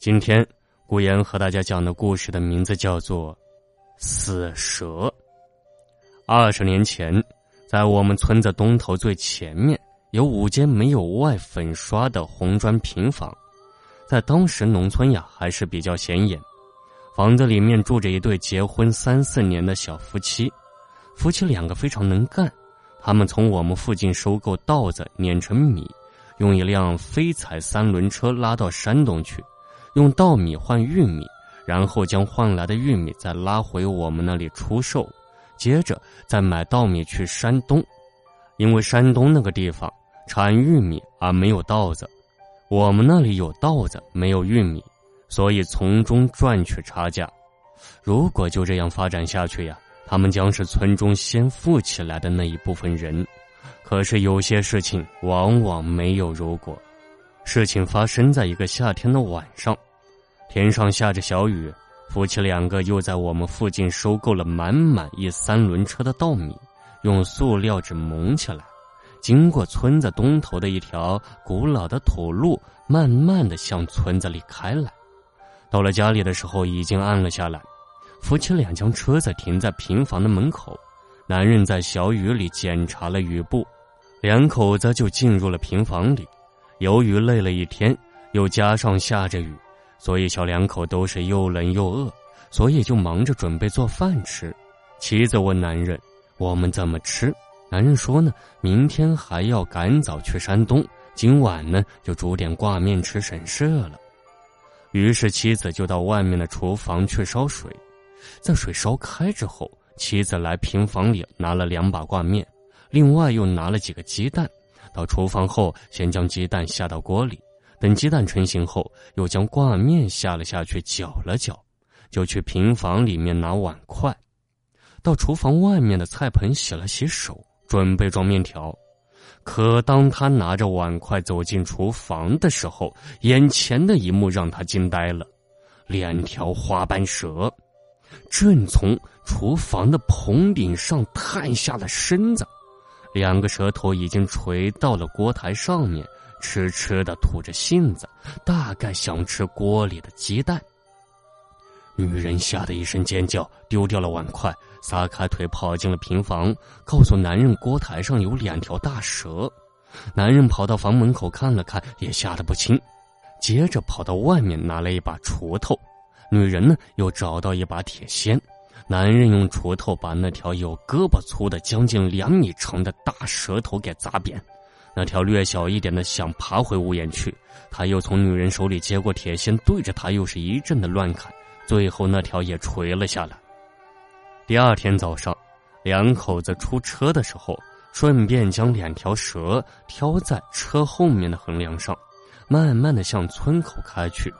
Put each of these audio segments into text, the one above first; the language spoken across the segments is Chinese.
今天顾言和大家讲的故事的名字叫做《死蛇》。二十年前，在我们村子东头最前面有五间没有外粉刷的红砖平房，在当时农村呀还是比较显眼。房子里面住着一对结婚三四年的小夫妻，夫妻两个非常能干，他们从我们附近收购稻子碾成米，用一辆飞彩三轮车拉到山东去。用稻米换玉米，然后将换来的玉米再拉回我们那里出售，接着再买稻米去山东，因为山东那个地方产玉米而没有稻子，我们那里有稻子没有玉米，所以从中赚取差价。如果就这样发展下去呀，他们将是村中先富起来的那一部分人。可是有些事情往往没有如果。事情发生在一个夏天的晚上，天上下着小雨，夫妻两个又在我们附近收购了满满一三轮车的稻米，用塑料纸蒙起来，经过村子东头的一条古老的土路，慢慢的向村子里开来。到了家里的时候，已经暗了下来，夫妻俩将车子停在平房的门口，男人在小雨里检查了雨布，两口子就进入了平房里。由于累了一天，又加上下着雨，所以小两口都是又冷又饿，所以就忙着准备做饭吃。妻子问男人：“我们怎么吃？”男人说：“呢，明天还要赶早去山东，今晚呢就煮点挂面吃省事了。”于是妻子就到外面的厨房去烧水，在水烧开之后，妻子来平房里拿了两把挂面，另外又拿了几个鸡蛋。到厨房后，先将鸡蛋下到锅里，等鸡蛋成型后，又将挂面下了下去，搅了搅，就去平房里面拿碗筷，到厨房外面的菜盆洗了洗手，准备装面条。可当他拿着碗筷走进厨房的时候，眼前的一幕让他惊呆了：两条花斑蛇正从厨房的棚顶上探下了身子。两个舌头已经垂到了锅台上面，痴痴的吐着信子，大概想吃锅里的鸡蛋。女人吓得一声尖叫，丢掉了碗筷，撒开腿跑进了平房，告诉男人锅台上有两条大蛇。男人跑到房门口看了看，也吓得不轻，接着跑到外面拿了一把锄头。女人呢，又找到一把铁锨。男人用锄头把那条有胳膊粗的、将近两米长的大蛇头给砸扁，那条略小一点的想爬回屋檐去。他又从女人手里接过铁锨，对着他又是一阵的乱砍，最后那条也垂了下来。第二天早上，两口子出车的时候，顺便将两条蛇挑在车后面的横梁上，慢慢的向村口开去。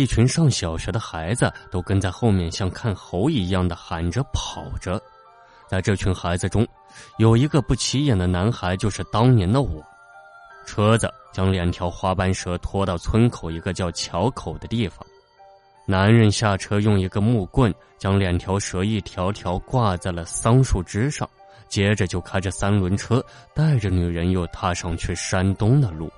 一群上小学的孩子都跟在后面，像看猴一样的喊着跑着。在这群孩子中，有一个不起眼的男孩，就是当年的我。车子将两条花斑蛇拖到村口一个叫桥口的地方。男人下车，用一个木棍将两条蛇一条条挂在了桑树枝上，接着就开着三轮车，带着女人又踏上去山东的路。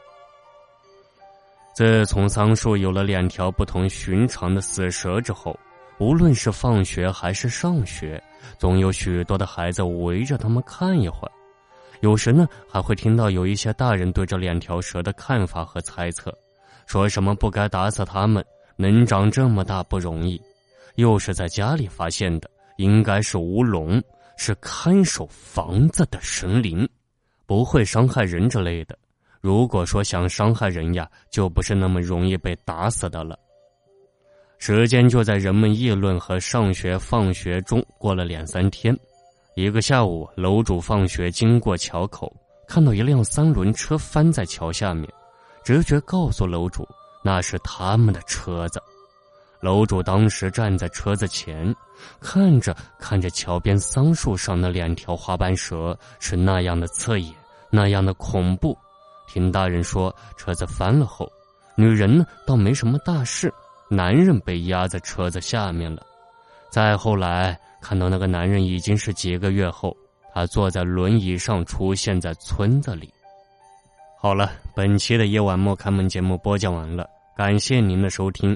自从桑树有了两条不同寻常的死蛇之后，无论是放学还是上学，总有许多的孩子围着他们看一会儿。有时呢，还会听到有一些大人对这两条蛇的看法和猜测，说什么不该打死它们，能长这么大不容易，又是在家里发现的，应该是乌龙，是看守房子的神灵，不会伤害人之类的。如果说想伤害人呀，就不是那么容易被打死的了。时间就在人们议论和上学放学中过了两三天。一个下午，楼主放学经过桥口，看到一辆三轮车翻在桥下面，直觉告诉楼主那是他们的车子。楼主当时站在车子前，看着看着桥边桑树上的两条花斑蛇，是那样的刺眼，那样的恐怖。听大人说，车子翻了后，女人呢倒没什么大事，男人被压在车子下面了。再后来看到那个男人已经是几个月后，他坐在轮椅上出现在村子里。好了，本期的夜晚莫开门节目播讲完了。感谢您的收听。